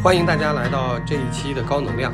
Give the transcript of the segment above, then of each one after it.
欢迎大家来到这一期的高能量。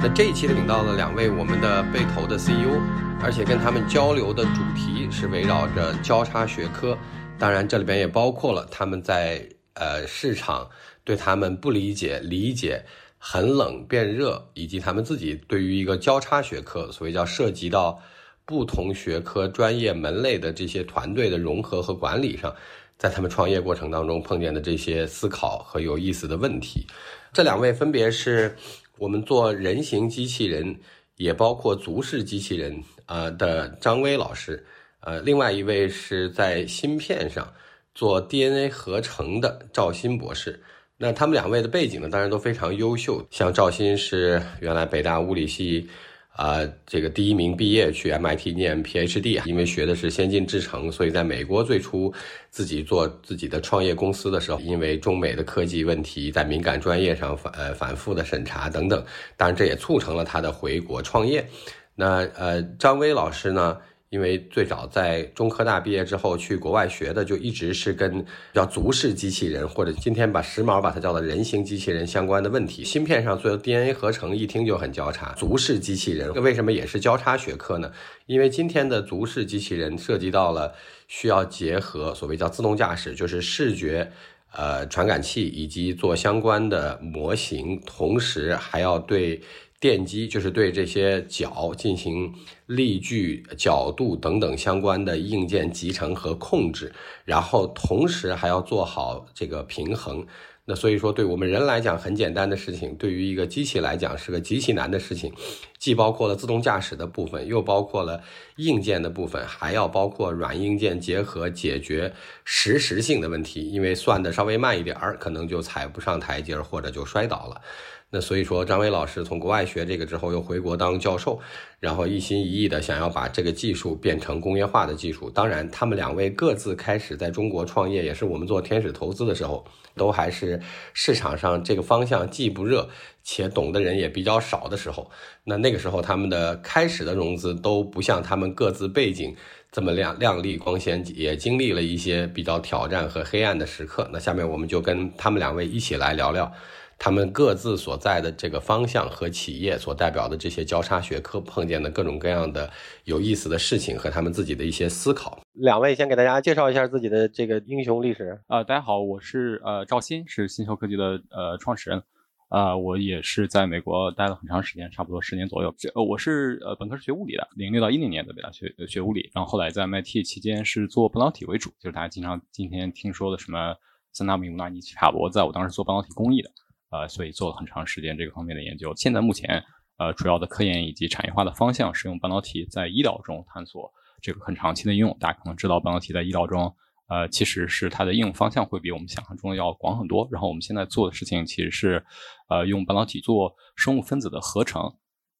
那这一期领到了两位我们的被投的 CEO，而且跟他们交流的主题是围绕着交叉学科。当然，这里边也包括了他们在呃市场对他们不理解、理解很冷变热，以及他们自己对于一个交叉学科，所谓叫涉及到不同学科专业门类的这些团队的融合和管理上。在他们创业过程当中碰见的这些思考和有意思的问题，这两位分别是我们做人形机器人，也包括足式机器人啊的张威老师，呃，另外一位是在芯片上做 DNA 合成的赵鑫博士。那他们两位的背景呢，当然都非常优秀，像赵鑫是原来北大物理系。啊，这个第一名毕业去 MIT 念 PhD 因为学的是先进制程，所以在美国最初自己做自己的创业公司的时候，因为中美的科技问题，在敏感专业上反呃反复的审查等等，当然这也促成了他的回国创业。那呃，张威老师呢？因为最早在中科大毕业之后去国外学的，就一直是跟叫足式机器人，或者今天把时髦把它叫做人形机器人相关的问题。芯片上做 DNA 合成，一听就很交叉。足式机器人为什么也是交叉学科呢？因为今天的足式机器人涉及到了需要结合所谓叫自动驾驶，就是视觉、呃传感器以及做相关的模型，同时还要对。电机就是对这些角进行力矩、角度等等相关的硬件集成和控制，然后同时还要做好这个平衡。那所以说，对我们人来讲很简单的事情，对于一个机器来讲是个极其难的事情，既包括了自动驾驶的部分，又包括了硬件的部分，还要包括软硬件结合解决实时性的问题。因为算的稍微慢一点儿，可能就踩不上台阶或者就摔倒了。那所以说，张伟老师从国外学这个之后，又回国当教授，然后一心一意的想要把这个技术变成工业化的技术。当然，他们两位各自开始在中国创业，也是我们做天使投资的时候，都还是市场上这个方向既不热，且懂的人也比较少的时候。那那个时候，他们的开始的融资都不像他们各自背景这么亮亮丽光鲜，也经历了一些比较挑战和黑暗的时刻。那下面我们就跟他们两位一起来聊聊。他们各自所在的这个方向和企业所代表的这些交叉学科碰见的各种各样的有意思的事情和他们自己的一些思考。两位先给大家介绍一下自己的这个英雄历史。呃，大家好，我是呃赵鑫，是新秀科技的呃创始人。啊，我也是在美国待了很长时间，差不多十年左右。这呃，我是呃本科是学物理的，零六到一零年的北大学学物理，然后后来在 MIT 期间是做半导体为主，就是大家经常今天听说的什么三纳米、五纳米卡罗，在，我当时做半导体工艺的。呃，所以做了很长时间这个方面的研究。现在目前，呃，主要的科研以及产业化的方向是用半导体在医疗中探索这个很长期的应用。大家可能知道，半导体在医疗中，呃，其实是它的应用方向会比我们想象中的要广很多。然后我们现在做的事情其实是，呃，用半导体做生物分子的合成。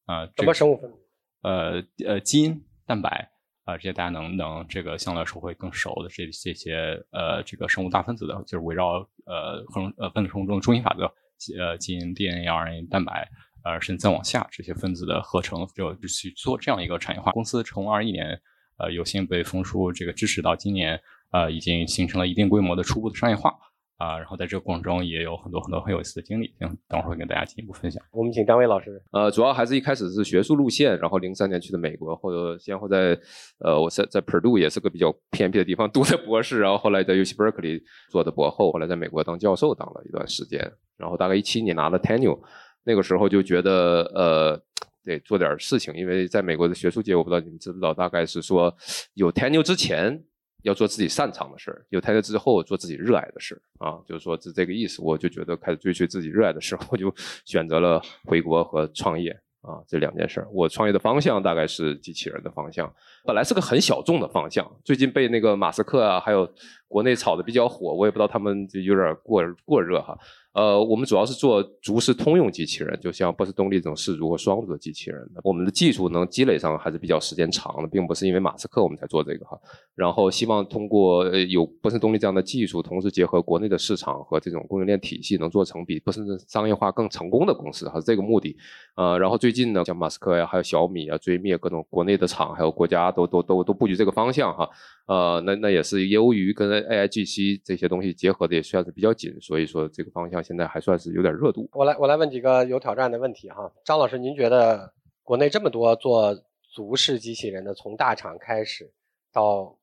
呃，什么生物分子？呃呃，基因、蛋白啊，这些大家能能这个相对来说会更熟的这这些呃，这个生物大分子的，就是围绕呃合成呃分子生物中的中心法则。呃，基因、DNA、RNA、蛋白，呃，甚至再往下这些分子的合成，就去做这样一个产业化公司。从二一年，呃，有幸被冯叔这个支持到今年，呃，已经形成了一定规模的初步的商业化。啊，然后在这个过程中也有很多很多很有意思的经历，行，等会儿会跟大家进一步分享。我们请张伟老师。呃，主要还是一开始是学术路线，然后零三年去的美国，或者先后在呃，我在在 Purdue 也是个比较偏僻的地方读的博士，然后后来在 UC Berkeley 做的博后，后来在美国当教授当了一段时间，然后大概一七年拿了 Tenure，那个时候就觉得呃，得做点事情，因为在美国的学术界，我不知道你们知不知道，大概是说有 Tenure 之前。要做自己擅长的事儿，有台阶之后做自己热爱的事儿啊，就是说是这个意思。我就觉得开始追随自己热爱的事，我就选择了回国和创业啊这两件事儿。我创业的方向大概是机器人的方向，本来是个很小众的方向，最近被那个马斯克啊，还有国内炒的比较火，我也不知道他们就有点过过热哈。呃，我们主要是做足式通用机器人，就像波士动力这种四足和双足的机器人。我们的技术能积累上还是比较时间长的，并不是因为马斯克我们才做这个哈。然后希望通过有波士动力这样的技术，同时结合国内的市场和这种供应链体系，能做成比波士商业化更成功的公司，还是这个目的。呃，然后最近呢，像马斯克呀，还有小米啊，追灭各种国内的厂，还有国家都都都都布局这个方向哈。呃，那那也是由于跟 AIGC 这些东西结合的也算是比较紧，所以说这个方向现在还算是有点热度。我来我来问几个有挑战的问题哈，张老师，您觉得国内这么多做足式机器人的，从大厂开始到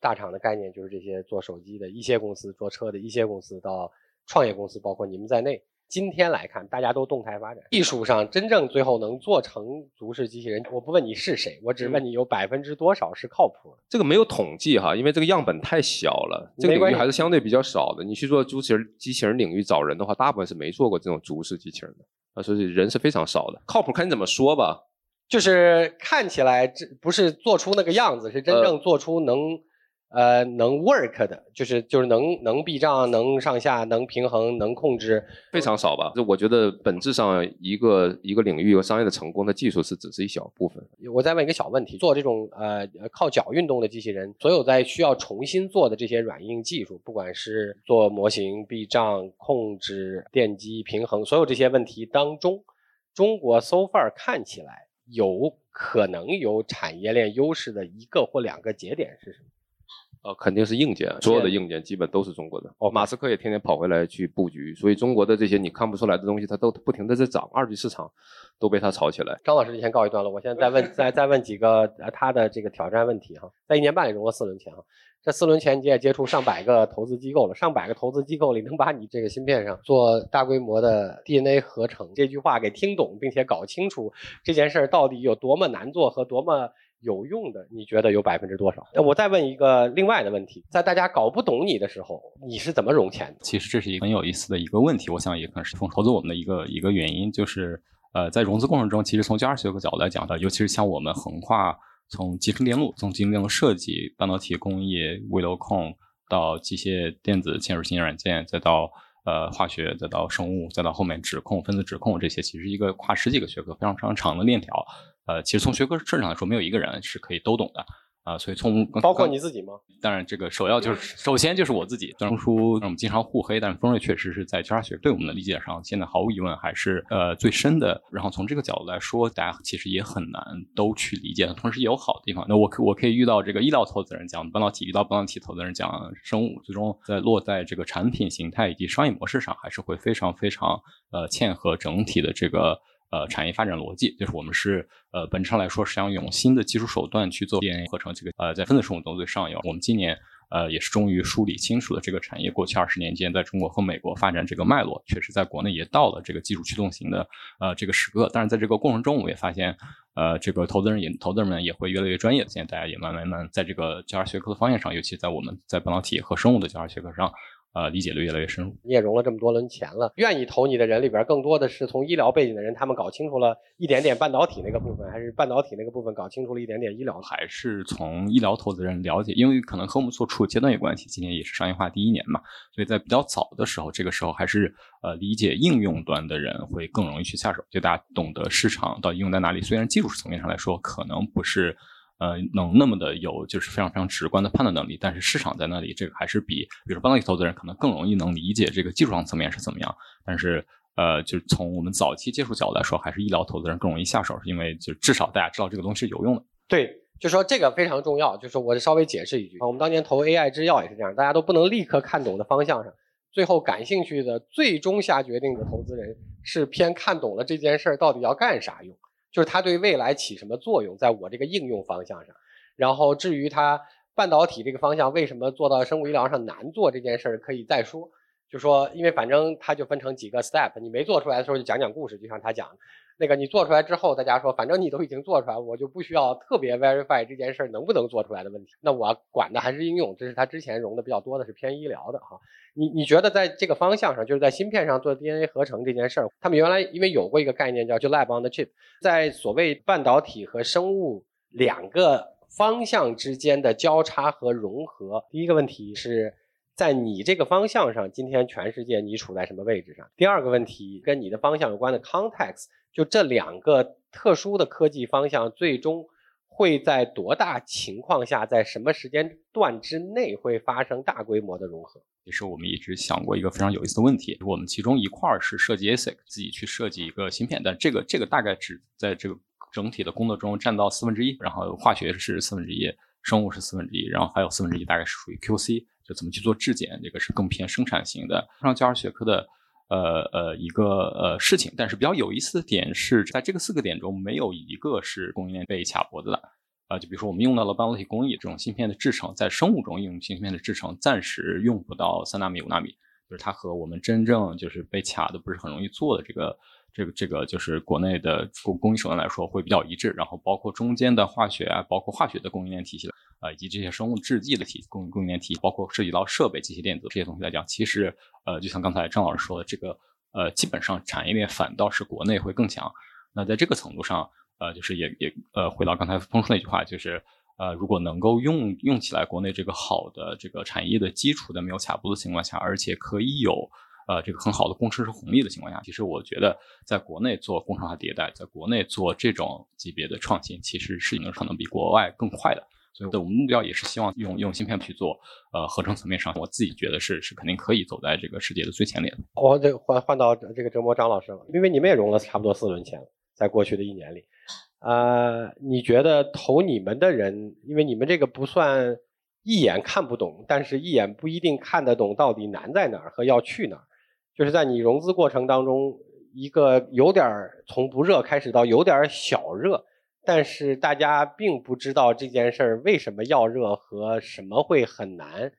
大厂的概念，就是这些做手机的一些公司、做车的一些公司，到创业公司，包括你们在内。今天来看，大家都动态发展。技术上真正最后能做成足式机器人，我不问你是谁，我只问你有百分之多少是靠谱的。这个没有统计哈，因为这个样本太小了，这个领域还是相对比较少的。你去做足式机器人领域找人的话，大部分是没做过这种足式机器人的啊，所以人是非常少的。靠谱看你怎么说吧，就是看起来这不是做出那个样子，是真正做出能。呃，能 work 的，就是就是能能避障、能上下、能平衡、能控制，非常少吧？就我觉得本质上一个一个领域一个商业的成功，的技术是只是一小部分。我再问一个小问题：做这种呃靠脚运动的机器人，所有在需要重新做的这些软硬技术，不管是做模型、避障、控制、电机、平衡，所有这些问题当中，中国 so far 看起来有可能有产业链优势的一个或两个节点是什么？呃，肯定是硬件，所有的硬件基本都是中国的。哦，马斯克也天天跑回来去布局，所以中国的这些你看不出来的东西，它都不停的在涨，二级市场都被他炒起来。张老师，你先告一段落，我现在再问，再再问几个呃他的这个挑战问题哈。在一年半里融了四轮钱哈，这四轮钱你也接触上百个投资机构了，上百个投资机构里能把你这个芯片上做大规模的 DNA 合成这句话给听懂，并且搞清楚这件事儿到底有多么难做和多么。有用的，你觉得有百分之多少？那我再问一个另外的问题，在大家搞不懂你的时候，你是怎么融钱的？其实这是一个很有意思的一个问题，我想也可能是风投资我们的一个一个原因，就是呃，在融资过程中，其实从交叉学科角度来讲的，尤其是像我们横跨从集成电路、从集成电路设计、半导体工艺、微流控到机械电子嵌入型软件，再到呃化学，再到生物，再到后面指控、分子指控这些，其实一个跨十几个学科非常非常长的链条。呃，其实从学科设置上来说，没有一个人是可以都懂的啊。所以从包括你自己吗？当然，这个首要就是首先就是我自己。虽然说我们经常互黑，但是丰瑞确实是在交叉学对我们的理解上，现在毫无疑问还是呃最深的。然后从这个角度来说，大家其实也很难都去理解。同时也有好的地方。那我可我可以遇到这个医疗投资人讲半导体，遇到半导体投资人讲生物，最终在落在这个产品形态以及商业模式上，还是会非常非常呃嵌合整体的这个。呃，产业发展逻辑就是我们是呃，本质上来说是想用新的技术手段去做 DNA 合成，这个呃，在分子生物中最上游。我们今年呃，也是终于梳理清楚了这个产业过去二十年间在中国和美国发展这个脉络，确实在国内也到了这个技术驱动型的呃这个时刻。但是在这个过程中，我也发现，呃，这个投资人也投资人们也会越来越专业。现在大家也慢慢慢在这个交叉学科的方向上，尤其在我们在半导体和生物的交叉学科上。呃，理解的越来越深入。你也融了这么多轮钱了，愿意投你的人里边，更多的是从医疗背景的人，他们搞清楚了一点点半导体那个部分，还是半导体那个部分搞清楚了一点点医疗？还是从医疗投资人了解？因为可能和我们所处阶段有关系。今年也是商业化第一年嘛，所以在比较早的时候，这个时候还是呃理解应用端的人会更容易去下手，就大家懂得市场到底用在哪里。虽然技术层面上来说，可能不是。呃，能那么的有就是非常非常直观的判断能力，但是市场在那里，这个还是比比如说半导体投资人可能更容易能理解这个技术上层面是怎么样。但是呃，就是从我们早期接触角度来说，还是医疗投资人更容易下手，因为就至少大家知道这个东西是有用的。对，就说这个非常重要。就是我稍微解释一句，我们当年投 AI 制药也是这样，大家都不能立刻看懂的方向上，最后感兴趣的最终下决定的投资人是偏看懂了这件事儿到底要干啥用。就是它对未来起什么作用，在我这个应用方向上。然后至于它半导体这个方向为什么做到生物医疗上难做这件事儿，可以再说。就说因为反正它就分成几个 step，你没做出来的时候就讲讲故事，就像他讲那个你做出来之后，大家说反正你都已经做出来，我就不需要特别 verify 这件事儿能不能做出来的问题。那我管的还是应用，这是他之前融的比较多的是偏医疗的哈。你你觉得在这个方向上，就是在芯片上做 DNA 合成这件事儿，他们原来因为有过一个概念叫就 lab on the chip，在所谓半导体和生物两个方向之间的交叉和融合。第一个问题是在你这个方向上，今天全世界你处在什么位置上？第二个问题跟你的方向有关的 context，就这两个特殊的科技方向最终。会在多大情况下，在什么时间段之内会发生大规模的融合？其实我们一直想过一个非常有意思的问题。我们其中一块儿是设计 ASIC，自己去设计一个芯片，但这个这个大概只在这个整体的工作中占到四分之一，然后化学是四分之一，生物是四分之一，然后还有四分之一大概是属于 QC，就怎么去做质检，这个是更偏生产型的。上交叉学科的呃呃一个呃事情，但是比较有意思的点是在这个四个点中，没有一个是供应链被卡脖子的。啊，就比如说我们用到了半导体工艺这种芯片的制成，在生物中应用芯片的制成，暂时用不到三纳米、五纳米，就是它和我们真正就是被卡的不是很容易做的这个。这个这个就是国内的工工艺手段来说会比较一致，然后包括中间的化学啊，包括化学的供应链体系啊，以及这些生物制剂的体供供应链体系，包括涉及到设备、机械电子这些东西来讲，其实呃，就像刚才张老师说的，这个呃，基本上产业链反倒是国内会更强。那在这个程度上，呃，就是也也呃，回到刚才峰叔那句话，就是呃，如果能够用用起来国内这个好的这个产业的基础的没有卡脖的情况下，而且可以有。呃，这个很好的工程师红利的情况下，其实我觉得在国内做工程化迭代，在国内做这种级别的创新，其实是有可能比国外更快的。所以，我们目标也是希望用用芯片去做，呃，合成层面上，我自己觉得是是肯定可以走在这个世界的最前列的。我得换换到这个折磨张老师了，因为你们也融了差不多四轮钱，在过去的一年里，呃，你觉得投你们的人，因为你们这个不算一眼看不懂，但是一眼不一定看得懂到底难在哪儿和要去哪儿。就是在你融资过程当中，一个有点从不热开始到有点小热，但是大家并不知道这件事儿为什么要热和什么会很难。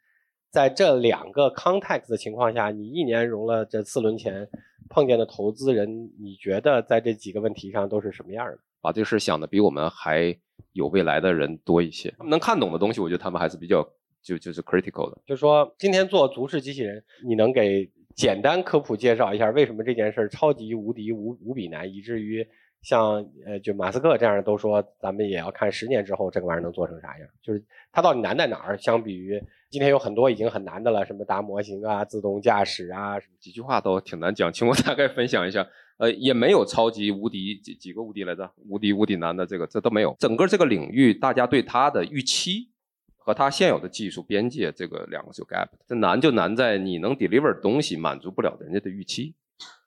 在这两个 context 的情况下，你一年融了这四轮钱，碰见的投资人，你觉得在这几个问题上都是什么样的？把这事想的比我们还有未来的人多一些，他们能看懂的东西，我觉得他们还是比较就就是 critical 的。就是说，今天做足式机器人，你能给？简单科普介绍一下，为什么这件事儿超级无敌无无比难，以至于像呃就马斯克这样的都说，咱们也要看十年之后这个玩意儿能做成啥样。就是它到底难在哪儿？相比于今天有很多已经很难的了，什么大模型啊、自动驾驶啊，什么几句话都挺难讲。请我 大概分享一下，呃，也没有超级无敌几几个无敌来着，无敌无敌难的这个这都没有。整个这个领域，大家对它的预期。和它现有的技术边界，这个两个就 gap。这难就难在你能 deliver 东西满足不了人家的预期，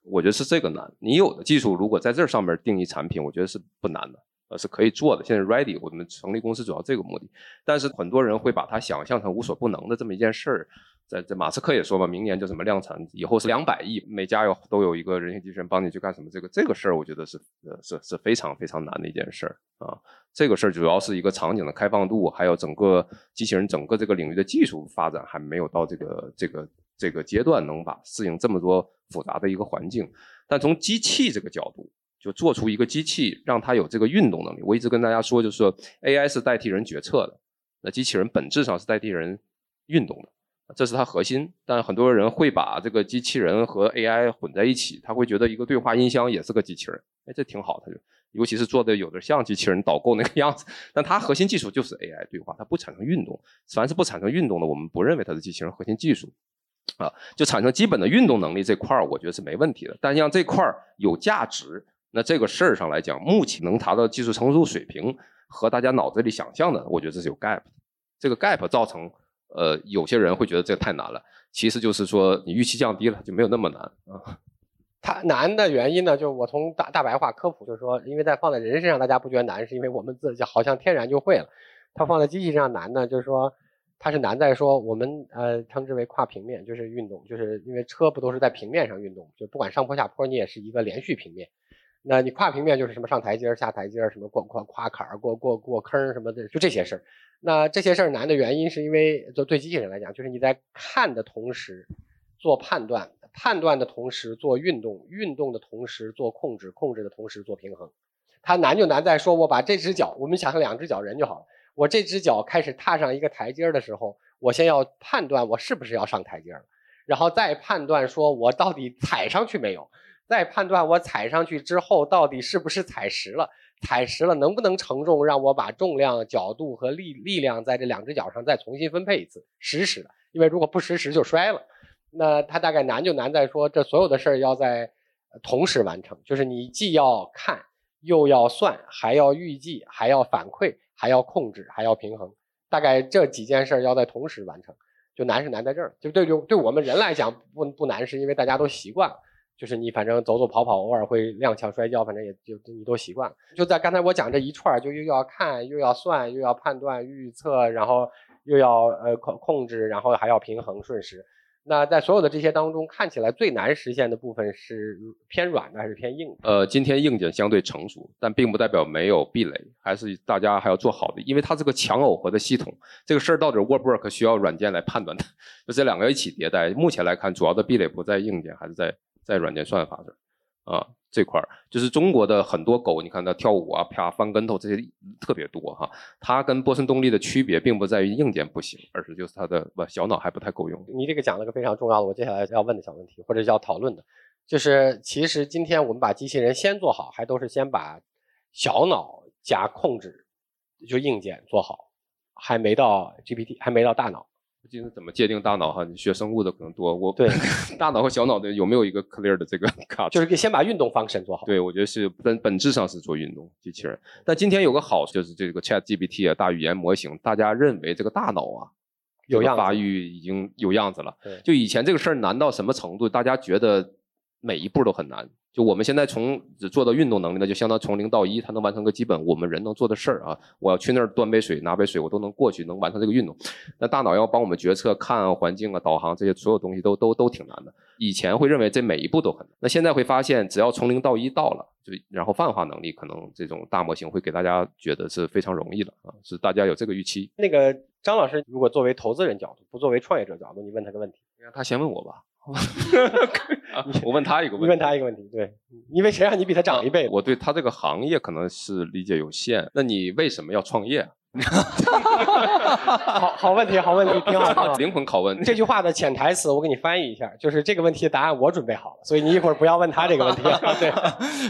我觉得是这个难。你有的技术如果在这上面定义产品，我觉得是不难的，呃，是可以做的。现在 ready，我们成立公司主要这个目的。但是很多人会把它想象成无所不能的这么一件事儿。在这马斯克也说嘛，明年就什么量产，以后是两百亿，每家有都有一个人形机器人帮你去干什么？这个这个事儿，我觉得是呃是是非常非常难的一件事儿啊。这个事儿主要是一个场景的开放度，还有整个机器人整个这个领域的技术发展还没有到这个这个这个阶段，能把适应这么多复杂的一个环境。但从机器这个角度，就做出一个机器，让它有这个运动能力。我一直跟大家说，就是说 AI 是代替人决策的，那机器人本质上是代替人运动的。这是它核心，但很多人会把这个机器人和 AI 混在一起，他会觉得一个对话音箱也是个机器人，哎，这挺好，他就尤其是做的有点像机器人导购那个样子，但它核心技术就是 AI 对话，它不产生运动，凡是不产生运动的，我们不认为它是机器人核心技术，啊，就产生基本的运动能力这块儿，我觉得是没问题的，但像这块儿有价值，那这个事儿上来讲，目前能达到技术成熟水平和大家脑子里想象的，我觉得这是有 gap，的这个 gap 造成。呃，有些人会觉得这太难了，其实就是说你预期降低了，就没有那么难啊。它难的原因呢，就是我从大大白话科普，就是说，因为在放在人身上，大家不觉得难，是因为我们自己好像天然就会了。它放在机器上难呢，就是说它是难在说我们呃称之为跨平面，就是运动，就是因为车不都是在平面上运动，就不管上坡下坡，你也是一个连续平面。那你跨平面就是什么上台阶下台阶什么过过跨坎儿、过过过坑什么的，就这些事儿。那这些事儿难的原因，是因为就对机器人来讲，就是你在看的同时做判断，判断的同时做运动，运动的同时做控制，控制的同时做平衡。它难就难在说，我把这只脚，我们想象两只脚人就好了。我这只脚开始踏上一个台阶的时候，我先要判断我是不是要上台阶了，然后再判断说我到底踩上去没有，再判断我踩上去之后到底是不是踩实了。踩实了能不能承重？让我把重量、角度和力力量在这两只脚上再重新分配一次，实时的。因为如果不实时就摔了。那它大概难就难在说，这所有的事儿要在同时完成，就是你既要看，又要算，还要预计，还要反馈，还要控制，还要平衡。大概这几件事要在同时完成，就难是难在这儿。就对对对我们人来讲不不难，是因为大家都习惯。就是你反正走走跑跑，偶尔会踉跄摔跤，反正也就你都习惯了。就在刚才我讲这一串，就又要看，又要算，又要判断、预测，然后又要呃控控制，然后还要平衡顺时。那在所有的这些当中，看起来最难实现的部分是偏软的还是偏硬的？呃，今天硬件相对成熟，但并不代表没有壁垒，还是大家还要做好的，因为它是个强耦合的系统，这个事儿到底 work work 需要软件来判断的，就这两个一起迭代。目前来看，主要的壁垒不在硬件，还是在在软件算法上。啊，这块儿就是中国的很多狗，你看它跳舞啊、啪翻跟头这些特别多哈。它跟波森动力的区别，并不在于硬件不行，而是就是它的不小脑还不太够用。你这个讲了个非常重要的，我接下来要问的小问题，或者要讨论的，就是其实今天我们把机器人先做好，还都是先把小脑加控制，就硬件做好，还没到 GPT，还没到大脑。不是怎么界定大脑哈？你学生物的可能多。我对 大脑和小脑的有没有一个 clear 的这个 卡？就是先把运动方式做好。对，我觉得是本本质上是做运动机器人。但今天有个好处就是这个 Chat GPT 啊，大语言模型，大家认为这个大脑啊有样发育已经有样子了。就以前这个事儿难到什么程度？大家觉得每一步都很难。就我们现在从只做到运动能力呢，就相当从零到一，它能完成个基本我们人能做的事儿啊。我要去那儿端杯水、拿杯水，我都能过去，能完成这个运动。那大脑要帮我们决策、看环境啊、导航这些所有东西都都都挺难的。以前会认为这每一步都很难，那现在会发现，只要从零到一到了，就然后泛化能力，可能这种大模型会给大家觉得是非常容易的啊，是大家有这个预期。那个张老师，如果作为投资人角度，不作为创业者角度，你问他个问题，让他先问我吧。我问他一个问题，你问他一个问题，对，因为谁让你比他长一辈？我对他这个行业可能是理解有限。那你为什么要创业？好好问题，好问题，挺好。灵魂拷问。这句话的潜台词，我给你翻译一下，就是这个问题的答案我准备好了，所以你一会儿不要问他这个问题。对，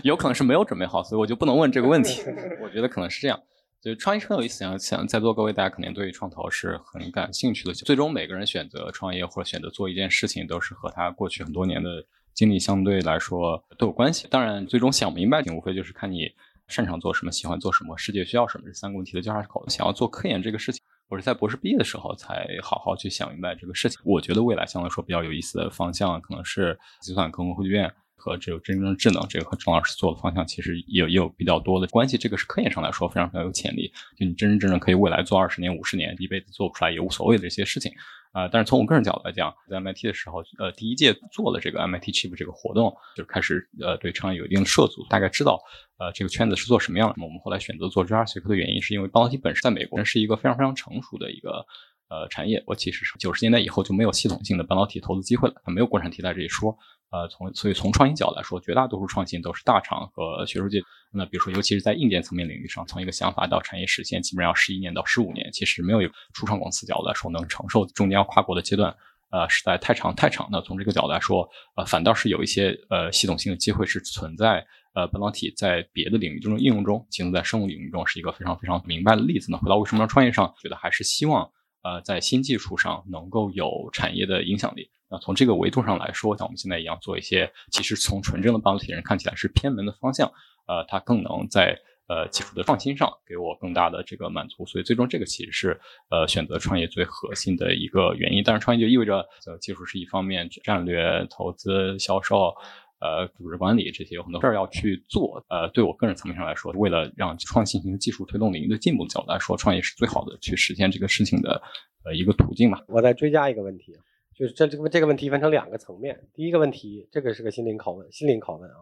有可能是没有准备好，所以我就不能问这个问题。我觉得可能是这样。就创业很有意思，想想在座各位大家肯定对创投是很感兴趣的。最终每个人选择创业或者选择做一件事情，都是和他过去很多年的经历相对来说都有关系。当然，最终想明白，无非就是看你擅长做什么，喜欢做什么，世界需要什么，这三个问题的交叉口。想要做科研这个事情，我是在博士毕业的时候才好好去想明白这个事情。我觉得未来相对来说比较有意思的方向，可能是计算科学院。和这个真正的智能，这个和郑老师做的方向其实也有也有比较多的关系。这个是科研上来说非常非常有潜力。就你真真正正可以未来做二十年、五十年，一辈子做不出来也无所谓的这些事情啊。但是从我个人角度来讲，在 MIT 的时候，呃，第一届做了这个 MIT Chip 这个活动，就开始呃对创业有一定的涉足，大概知道呃这个圈子是做什么样的。我们后来选择做 JR 学科的原因，是因为半导体本身在美国是一个非常非常成熟的一个呃产业。我其实是九十年代以后就没有系统性的半导体投资机会了，它没有国产替代这一说。呃，从所以从创新角度来说，绝大多数创新都是大厂和学术界。那比如说，尤其是在硬件层面领域上，从一个想法到产业实现，基本上要十一年到十五年。其实没有一个初创公司角度来说能承受中间要跨过的阶段，呃，实在太长太长。那从这个角度来说，呃，反倒是有一些呃系统性的机会是存在。呃，半导体在别的领域中应用中，其中在生物领域中是一个非常非常明白的例子呢。回到为什么要创业上，觉得还是希望呃在新技术上能够有产业的影响力。那从这个维度上来说，像我们现在一样做一些，其实从纯正的半导体人看起来是偏门的方向，呃，它更能在呃技术的创新上给我更大的这个满足，所以最终这个其实是呃选择创业最核心的一个原因。但是创业就意味着呃技术是一方面，战略、投资、销售、呃组织管理这些有很多事儿要去做。呃，对我个人层面上来说，为了让创新型技术推动领域的进步角度来说，创业是最好的去实现这个事情的呃一个途径吧。我再追加一个问题。就是这这个问题分成两个层面。第一个问题，这个是个心灵拷问，心灵拷问啊！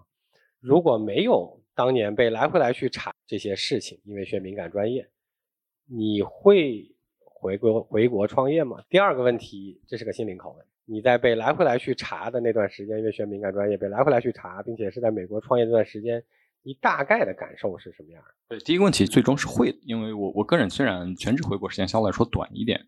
如果没有当年被来回来去查这些事情，因为学敏感专业，你会回国回国创业吗？第二个问题，这是个心灵拷问。你在被来回来去查的那段时间，因为学敏感专业被来回来去查，并且是在美国创业这段时间，你大概的感受是什么样？对，第一个问题最终是会的，因为我我个人虽然全职回国时间相对来说短一点。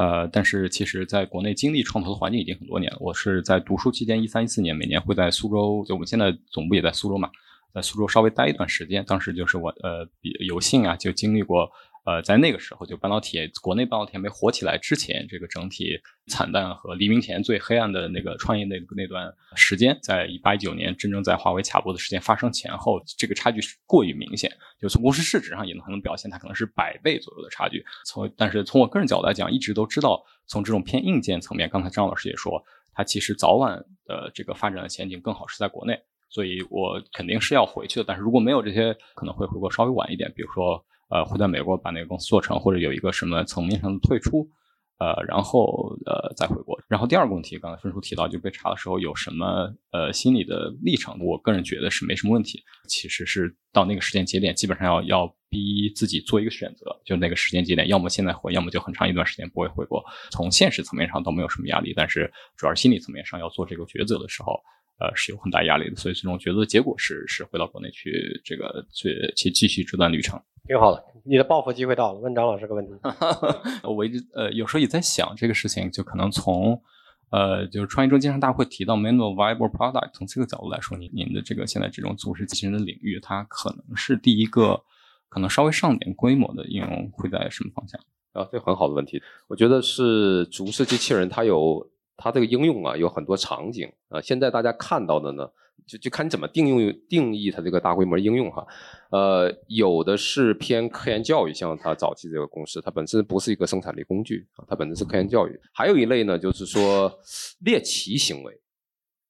呃，但是其实在国内经历创投的环境已经很多年了。我是在读书期间，一三一四年每年会在苏州，就我们现在总部也在苏州嘛，在苏州稍微待一段时间。当时就是我呃有幸啊，就经历过。呃，在那个时候，就半导体国内半导体还没火起来之前，这个整体惨淡和黎明前最黑暗的那个创业那那段时间，在一八一九年真正在华为卡脖子事件发生前后，这个差距是过于明显。就从公司市值上也能能表现，它可能是百倍左右的差距。从但是从我个人角度来讲，一直都知道，从这种偏硬件层面，刚才张老师也说。它其实早晚的这个发展的前景更好是在国内，所以我肯定是要回去的。但是如果没有这些，可能会回国稍微晚一点，比如说呃会在美国把那个公司做成，或者有一个什么层面上的退出。呃，然后呃再回国。然后第二个问题，刚才分叔提到，就被查的时候有什么呃心理的历程？我个人觉得是没什么问题。其实是到那个时间节点，基本上要要逼自己做一个选择，就那个时间节点，要么现在回，要么就很长一段时间不会回国。从现实层面上都没有什么压力，但是主要是心理层面上要做这个抉择的时候，呃是有很大压力的。所以最终抉择的结果是是回到国内去这个去去继续这段旅程。挺好的，你的报复机会到了。问张老师个问题，我一直呃有时候也在想这个事情，就可能从呃就是创业中经常大家会提到 minimal viable product，从这个角度来说，您您的这个现在这种组织机器人的领域，它可能是第一个可能稍微上点规模的应用会在什么方向？啊，这很好的问题，我觉得是足式机器人它有它这个应用啊，有很多场景啊，现在大家看到的呢。就就看你怎么定用定义它这个大规模应用哈，呃，有的是偏科研教育，像它早期这个公司，它本身不是一个生产力工具啊，它本身是科研教育。还有一类呢，就是说猎奇行为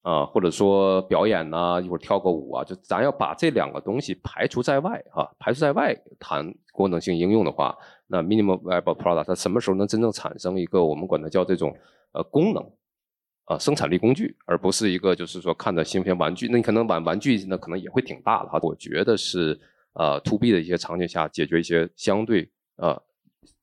啊，或者说表演呐，一会儿跳个舞啊，就咱要把这两个东西排除在外啊，排除在外谈功能性应用的话，那 minimum viable product 它什么时候能真正产生一个我们管它叫这种呃功能？啊，生产力工具，而不是一个就是说看着新鲜玩具。那你可能玩玩具，那可能也会挺大的哈。我觉得是呃，to B 的一些场景下，解决一些相对呃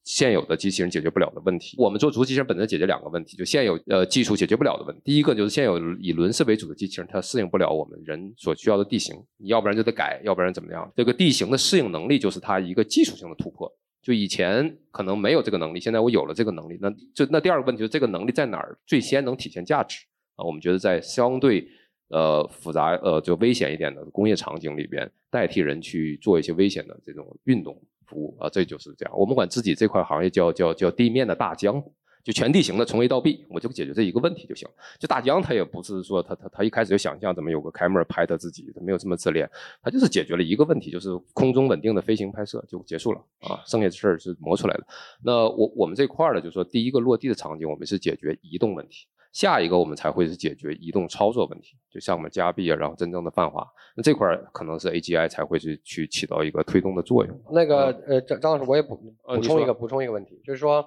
现有的机器人解决不了的问题。我们做足机器人本身解决两个问题，就现有呃技术解决不了的问题。第一个就是现有以轮式为主的机器人，它适应不了我们人所需要的地形，你要不然就得改，要不然怎么样？这个地形的适应能力就是它一个技术性的突破。就以前可能没有这个能力，现在我有了这个能力，那就那第二个问题就是这个能力在哪儿最先能体现价值啊？我们觉得在相对呃复杂呃就危险一点的工业场景里边，代替人去做一些危险的这种运动服务啊，这就是这样。我们管自己这块行业叫叫叫地面的大疆。就全地形的从 A 到 B，我就解决这一个问题就行。就大疆他也不是说他他他一开始就想象怎么有个 camera 拍他自己，他没有这么自恋，他就是解决了一个问题，就是空中稳定的飞行拍摄就结束了啊，剩下的事儿是磨出来的。那我我们这块儿呢，就是说第一个落地的场景，我们是解决移动问题，下一个我们才会是解决移动操作问题，就像我们加币啊，然后真正的泛化。那这块儿可能是 AGI 才会去去起到一个推动的作用。那个呃，张张老师，我也补补充一个补充一个问题，就是说。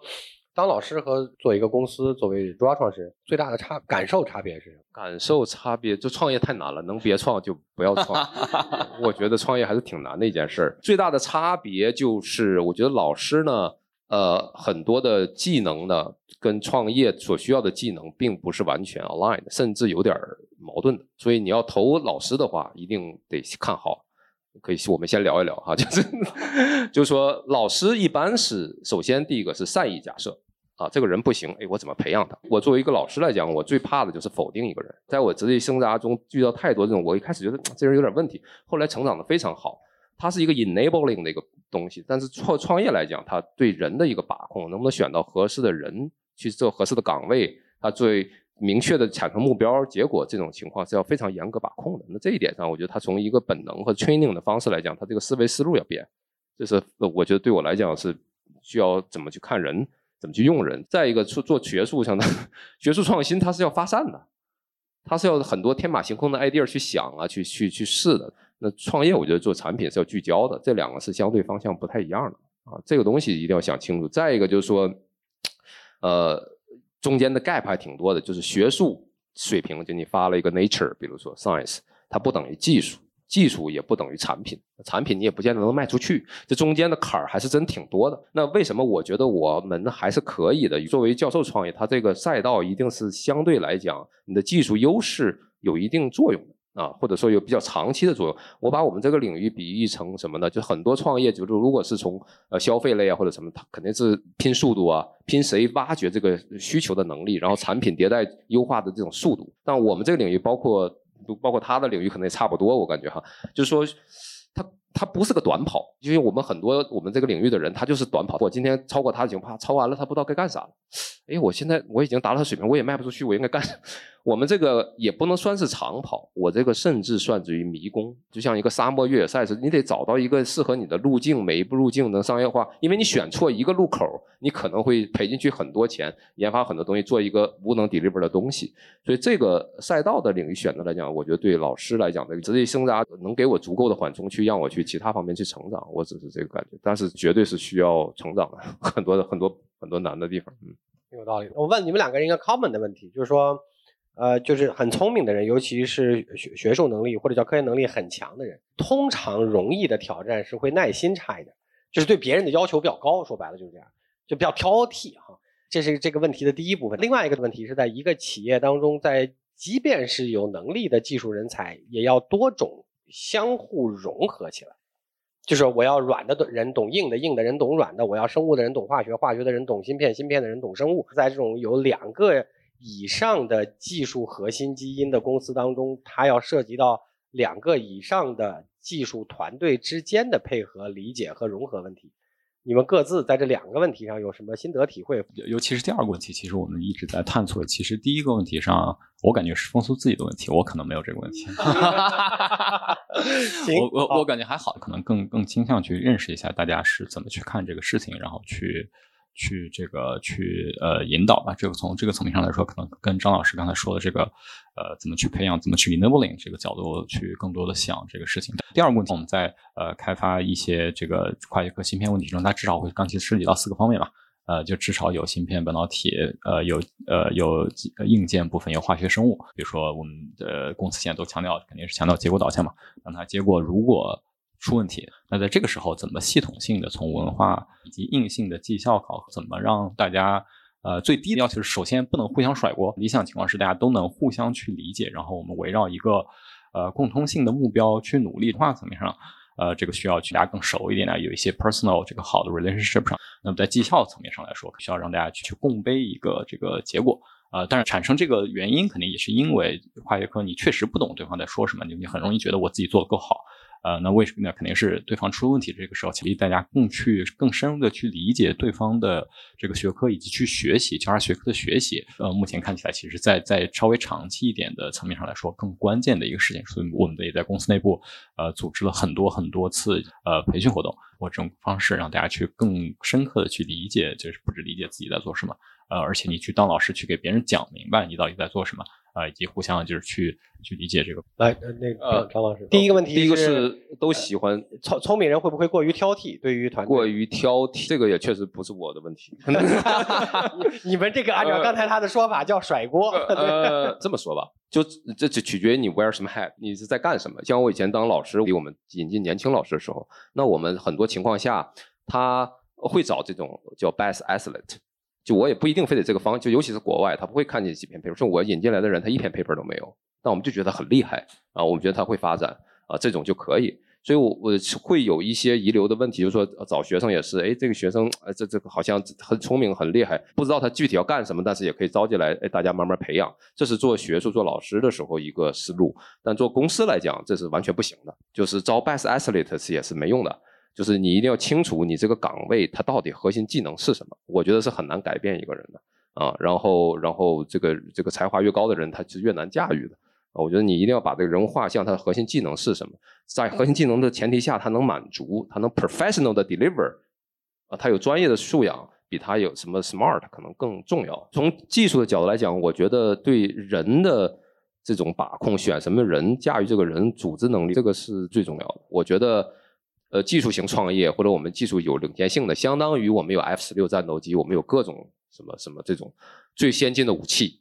当老师和做一个公司作为主要创始人，最大的差感受差别是什么？感受差别就创业太难了，能别创就不要创。我觉得创业还是挺难的一件事儿。最大的差别就是，我觉得老师呢，呃，很多的技能呢，跟创业所需要的技能并不是完全 align，甚至有点矛盾的。所以你要投老师的话，一定得看好。可以，我们先聊一聊哈，就是，就是说，老师一般是首先第一个是善意假设啊，这个人不行，哎，我怎么培养他？我作为一个老师来讲，我最怕的就是否定一个人。在我职业生涯中遇到太多这种，我一开始觉得这人有点问题，后来成长的非常好。他是一个 enabling 的一个东西，但是创创业来讲，他对人的一个把控，能不能选到合适的人去做合适的岗位，他最。明确的产生目标结果，这种情况是要非常严格把控的。那这一点上，我觉得他从一个本能和 training 的方式来讲，他这个思维思路要变。这是我觉得对我来讲是需要怎么去看人，怎么去用人。再一个做做学术上的学术创新，它是要发散的，它是要很多天马行空的 idea 去想啊，去去去试的。那创业，我觉得做产品是要聚焦的，这两个是相对方向不太一样的啊。这个东西一定要想清楚。再一个就是说，呃。中间的 gap 还挺多的，就是学术水平，就你发了一个 Nature，比如说 Science，它不等于技术，技术也不等于产品，产品你也不见得能卖出去，这中间的坎儿还是真挺多的。那为什么我觉得我们还是可以的？作为教授创业，它这个赛道一定是相对来讲，你的技术优势有一定作用。啊，或者说有比较长期的作用。我把我们这个领域比喻成什么呢？就很多创业，就是如果是从呃消费类啊或者什么，它肯定是拼速度啊，拼谁挖掘这个需求的能力，然后产品迭代优化的这种速度。但我们这个领域，包括包括他的领域，可能也差不多。我感觉哈，就是说，它他不是个短跑，因为我们很多我们这个领域的人，他就是短跑。我今天超过他的情况，超完了他不知道该干啥了。哎，我现在我已经达到水平，我也卖不出去，我应该干？我们这个也不能算是长跑，我这个甚至算至于迷宫，就像一个沙漠越野赛似的，你得找到一个适合你的路径，每一步路径能商业化。因为你选错一个路口，你可能会赔进去很多钱，研发很多东西，做一个无能 deliver 的东西。所以这个赛道的领域选择来讲，我觉得对老师来讲的职业生涯能给我足够的缓冲，去让我去其他方面去成长。我只是这个感觉，但是绝对是需要成长的，很多的很多很多难的地方。嗯，有道理。我问你们两个人一个 common 的问题，就是说。呃，就是很聪明的人，尤其是学学术能力或者叫科研能力很强的人，通常容易的挑战是会耐心差一点，就是对别人的要求比较高。说白了就是这样，就比较挑剔哈。这是这个问题的第一部分。另外一个问题是在一个企业当中，在即便是有能力的技术人才，也要多种相互融合起来。就是我要软的人懂硬的，硬的人懂软的；我要生物的人懂化学，化学的人懂芯片，芯片的人懂生物。在这种有两个。以上的技术核心基因的公司当中，它要涉及到两个以上的技术团队之间的配合、理解和融合问题。你们各自在这两个问题上有什么心得体会？尤其是第二个问题，其实我们一直在探索。其实第一个问题上，我感觉是风速自己的问题，我可能没有这个问题。我我我感觉还好，可能更更倾向去认识一下大家是怎么去看这个事情，然后去。去这个去呃引导吧，这个从这个层面上来说，可能跟张老师刚才说的这个呃怎么去培养，怎么去 enabling 这个角度去更多的想这个事情。第二个问题，我们在呃开发一些这个跨学科芯片问题中，它至少会刚其涉及到四个方面嘛，呃就至少有芯片、半导体，呃有呃有硬件部分，有化学生物。比如说我们的公司现在都强调，肯定是强调结果导向嘛，让它结果如果。出问题，那在这个时候怎么系统性的从文化以及硬性的绩效考核，怎么让大家呃最低的要求是首先不能互相甩锅，理想情况是大家都能互相去理解，然后我们围绕一个呃共通性的目标去努力。文化层面上，呃这个需要去大家更熟一点的，有一些 personal 这个好的 relationship 上。那么在绩效层面上来说，需要让大家去去共背一个这个结果。呃，但是产生这个原因肯定也是因为跨学科你确实不懂对方在说什么，你你很容易觉得我自己做的够好。呃，那为什么呢？肯定是对方出了问题。这个时候，鼓励大家更去更深入的去理解对方的这个学科，以及去学习交叉学科的学习。呃，目前看起来，其实，在在稍微长期一点的层面上来说，更关键的一个事情。所以，我们也在公司内部呃组织了很多很多次呃培训活动，或这种方式让大家去更深刻的去理解，就是不止理解自己在做什么，呃，而且你去当老师去给别人讲明白你到底在做什么。啊，以及互相就是去去理解这个。来，那个张老师，第一个问题，第一个是都喜欢聪聪明人会不会过于挑剔？对于团队过于挑剔，这个也确实不是我的问题。你们这个按照刚才他的说法叫甩锅。呃，这么说吧，就这只取决于你 wear 什么 hat，你是在干什么。像我以前当老师，给我们引进年轻老师的时候，那我们很多情况下他会找这种叫 best athlete。我也不一定非得这个方，就尤其是国外，他不会看见几篇 paper。说我引进来的人，他一篇 paper 都没有，那我们就觉得很厉害啊，我们觉得他会发展啊，这种就可以。所以，我我会有一些遗留的问题，就是说找学生也是，哎，这个学生，呃，这这个好像很聪明、很厉害，不知道他具体要干什么，但是也可以招进来，哎，大家慢慢培养。这是做学术、做老师的时候一个思路，但做公司来讲，这是完全不行的。就是招 best athlete 也是没用的。就是你一定要清楚你这个岗位它到底核心技能是什么，我觉得是很难改变一个人的啊。然后，然后这个这个才华越高的人，他是越难驾驭的啊。我觉得你一定要把这个人物画像，他的核心技能是什么，在核心技能的前提下，他能满足，他能 professional 的 deliver 啊，他有专业的素养，比他有什么 smart 可能更重要。从技术的角度来讲，我觉得对人的这种把控，选什么人，驾驭这个人，组织能力，这个是最重要的。我觉得。呃，技术型创业或者我们技术有领先性的，相当于我们有 F 十六战斗机，我们有各种什么什么这种最先进的武器。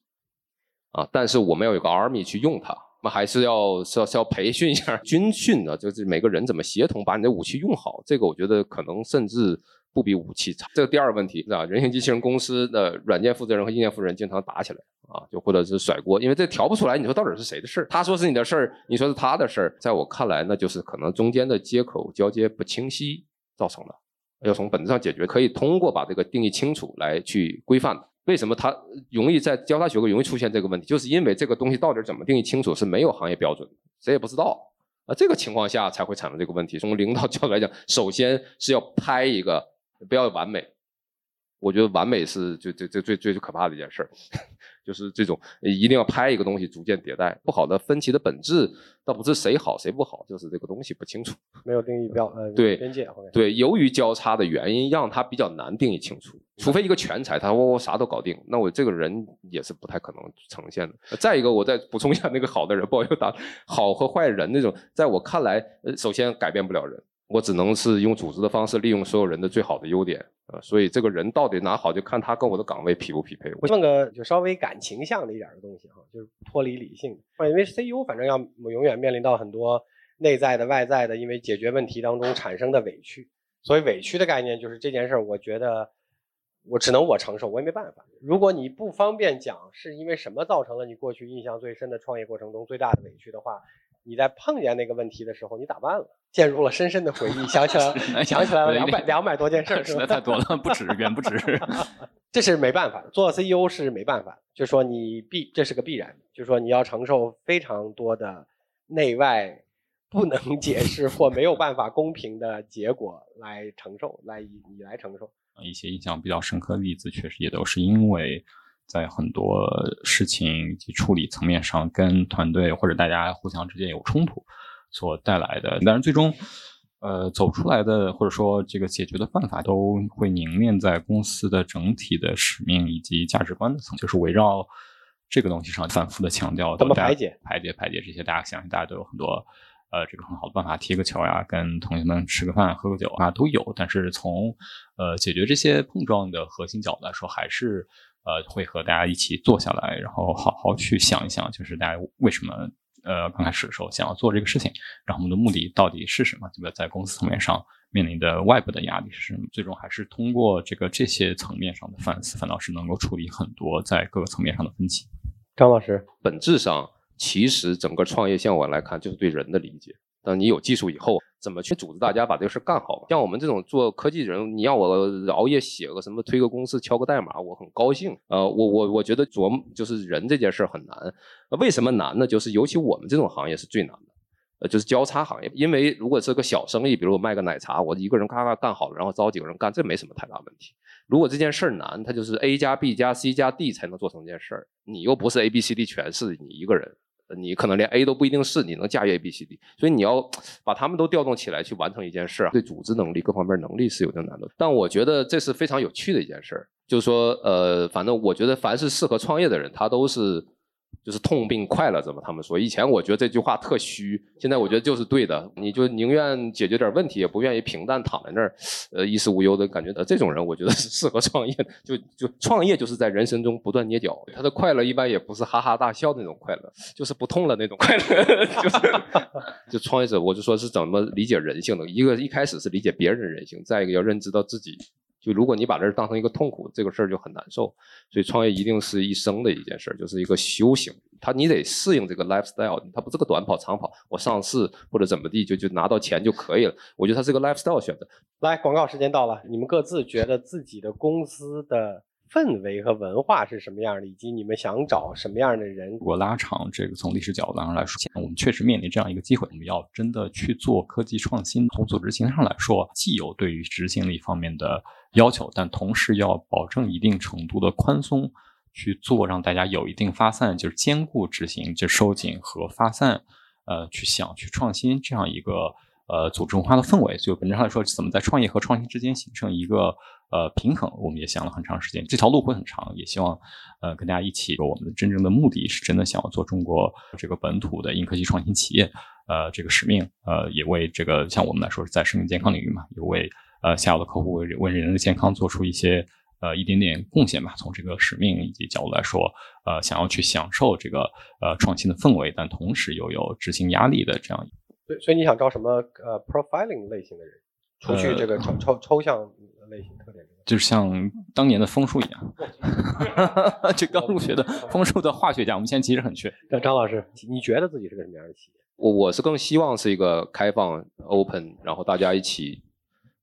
啊，但是我们要有个 army 去用它，我们还是要是要是要培训一下军训的，就是每个人怎么协同把你的武器用好，这个我觉得可能甚至。不比武器差。这个第二个问题是吧？人形机器人公司的软件负责人和硬件负责人经常打起来啊，就或者是甩锅，因为这调不出来。你说到底是谁的事儿？他说是你的事儿，你说是他的事儿。在我看来，那就是可能中间的接口交接不清晰造成的。要从本质上解决，可以通过把这个定义清楚来去规范的。为什么它容易在交叉学科容易出现这个问题？就是因为这个东西到底怎么定义清楚是没有行业标准，谁也不知道。啊，这个情况下才会产生这个问题。从领导角度来讲，首先是要拍一个，不要完美。我觉得完美是最最最最最最可怕的一件事儿，就是这种一定要拍一个东西，逐渐迭代。不好的分歧的本质，倒不是谁好谁不好，就是这个东西不清楚，没有定义标呃对边界对，由于交叉的原因，让它比较难定义清楚。除非一个全才，他说我啥都搞定，那我这个人也是不太可能呈现的。再一个，我再补充一下，那个好的人，不好意思打好和坏人那种，在我看来，呃，首先改变不了人，我只能是用组织的方式，利用所有人的最好的优点。呃，所以这个人到底哪好，就看他跟我的岗位匹不匹配。我问个就稍微感情向的一点的东西哈，就是脱离理性的，因为 CEO 反正要永远面临到很多内在的、外在的，因为解决问题当中产生的委屈。所以委屈的概念就是这件事儿，我觉得我只能我承受，我也没办法。如果你不方便讲是因为什么造成了你过去印象最深的创业过程中最大的委屈的话，你在碰见那个问题的时候，你咋办了？陷入了深深的回忆，想起来 想起来了两百两百多件事实在太多了，不止，远不止。这是没办法，做 CEO 是没办法，就说你必这是个必然，就说你要承受非常多的内外不能解释或没有办法公平的结果来承受，来以你来承受。一些印象比较深刻的例子，确实也都是因为在很多事情及处理层面上，跟团队或者大家互相之间有冲突所带来的。但是最终，呃，走出来的或者说这个解决的办法，都会凝练在公司的整体的使命以及价值观的层，就是围绕这个东西上反复的强调。怎么排解？排解排解这些，大家相信大家都有很多。呃，这个很好的办法，踢个球呀，跟同学们吃个饭、喝个酒啊，都有。但是从呃解决这些碰撞的核心角度来说，还是呃会和大家一起坐下来，然后好好去想一想，就是大家为什么呃刚开始的时候想要做这个事情，然后我们的目的到底是什么？对吧？在公司层面上面临的外部的压力是什么？最终还是通过这个这些层面上的反思，反倒是能够处理很多在各个层面上的分歧。张老师，本质上。其实整个创业向我来看，就是对人的理解。当你有技术以后，怎么去组织大家把这个事干好？像我们这种做科技人，你要我熬夜写个什么，推个公司，敲个代码，我很高兴。呃，我我我觉得琢磨就是人这件事很难。为什么难呢？就是尤其我们这种行业是最难的。呃，就是交叉行业，因为如果是个小生意，比如我卖个奶茶，我一个人咔咔干好了，然后招几个人干，这没什么太大问题。如果这件事儿难，它就是 A 加 B 加 C 加 D 才能做成这件事儿，你又不是 A B C D 全是你一个人。你可能连 A 都不一定是，你能驾驭 A、B、C、D，所以你要把他们都调动起来去完成一件事，对组织能力各方面能力是有点难度。但我觉得这是非常有趣的一件事，就是说，呃，反正我觉得凡是适合创业的人，他都是。就是痛并快乐着嘛，他们说。以前我觉得这句话特虚，现在我觉得就是对的。你就宁愿解决点问题，也不愿意平淡躺在那儿，呃，衣食无忧的感觉。呃，这种人我觉得是适合创业的。就就创业就是在人生中不断捏脚，他的快乐一般也不是哈哈大笑那种快乐，就是不痛了那种快乐。就是 就创业者，我就说是怎么理解人性的。一个一开始是理解别人的人性，再一个要认知到自己。就如果你把这当成一个痛苦，这个事儿就很难受。所以创业一定是一生的一件事，就是一个修行。他你得适应这个 lifestyle，他不是个短跑、长跑，我上市或者怎么地就就拿到钱就可以了。我觉得它是个 lifestyle 选择。来，广告时间到了，你们各自觉得自己的公司的。氛围和文化是什么样的，以及你们想找什么样的人？我拉长这个从历史角度上来说，我们确实面临这样一个机会，我们要真的去做科技创新。从组织形态上来说，既有对于执行力方面的要求，但同时要保证一定程度的宽松去做，让大家有一定发散，就是兼顾执行、就收紧和发散，呃，去想去创新这样一个呃组织文化的氛围。就本质上来说，怎么在创业和创新之间形成一个。呃，平衡我们也想了很长时间，这条路会很长，也希望呃跟大家一起。我们的真正的目的是真的想要做中国这个本土的硬科技创新企业，呃，这个使命，呃，也为这个像我们来说是在生命健康领域嘛，也为呃下游的客户为为人的健康做出一些呃一点点贡献吧。从这个使命以及角度来说，呃，想要去享受这个呃创新的氛围，但同时又有执行压力的这样。对，所以你想招什么呃 profiling 类型的人？除去这个抽抽抽象。类型特点就是像当年的枫树一样，就刚入学的枫树的化学家，我们现在其实很缺。那张老师，你觉得自己是个什么样的企业？我我是更希望是一个开放、open，然后大家一起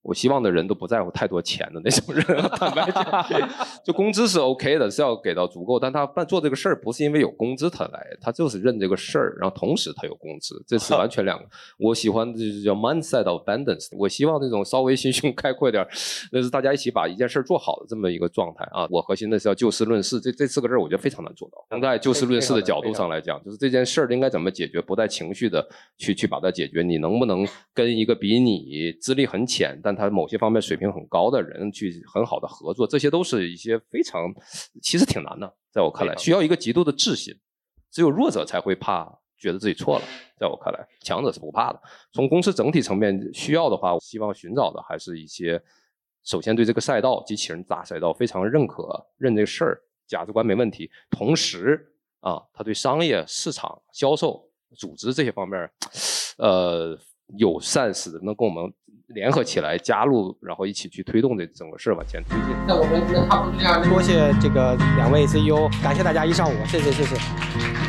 我希望的人都不在乎太多钱的那种人，坦白讲，就工资是 OK 的，是要给到足够，但他办做这个事儿不是因为有工资他来，他就是认这个事儿，然后同时他有工资，这是 完全两个。我喜欢的就是叫 mindset of abundance，我希望那种稍微心胸开阔点儿，那是大家一起把一件事儿做好的这么一个状态啊。我核心的是要就事论事，这这四个字儿我觉得非常难做到。能在就事论事的角度上来讲，就是这件事儿应该怎么解决，不带情绪的去去把它解决。你能不能跟一个比你资历很浅，但他某些方面水平很高的人去很好的合作，这些都是一些非常其实挺难的，在我看来，需要一个极度的自信。只有弱者才会怕，觉得自己错了。在我看来，强者是不怕的。从公司整体层面需要的话，我希望寻找的还是一些，首先对这个赛道机器人大赛道非常认可，认这个事儿，价值观没问题。同时啊，他对商业、市场、销售、组织这些方面，呃，有善似的，能跟我们联合起来加入，然后一起去推动这整个事儿往前推进。那我们那差不多这样，多谢这个两位 CEO，感谢大家一上午，谢谢谢谢。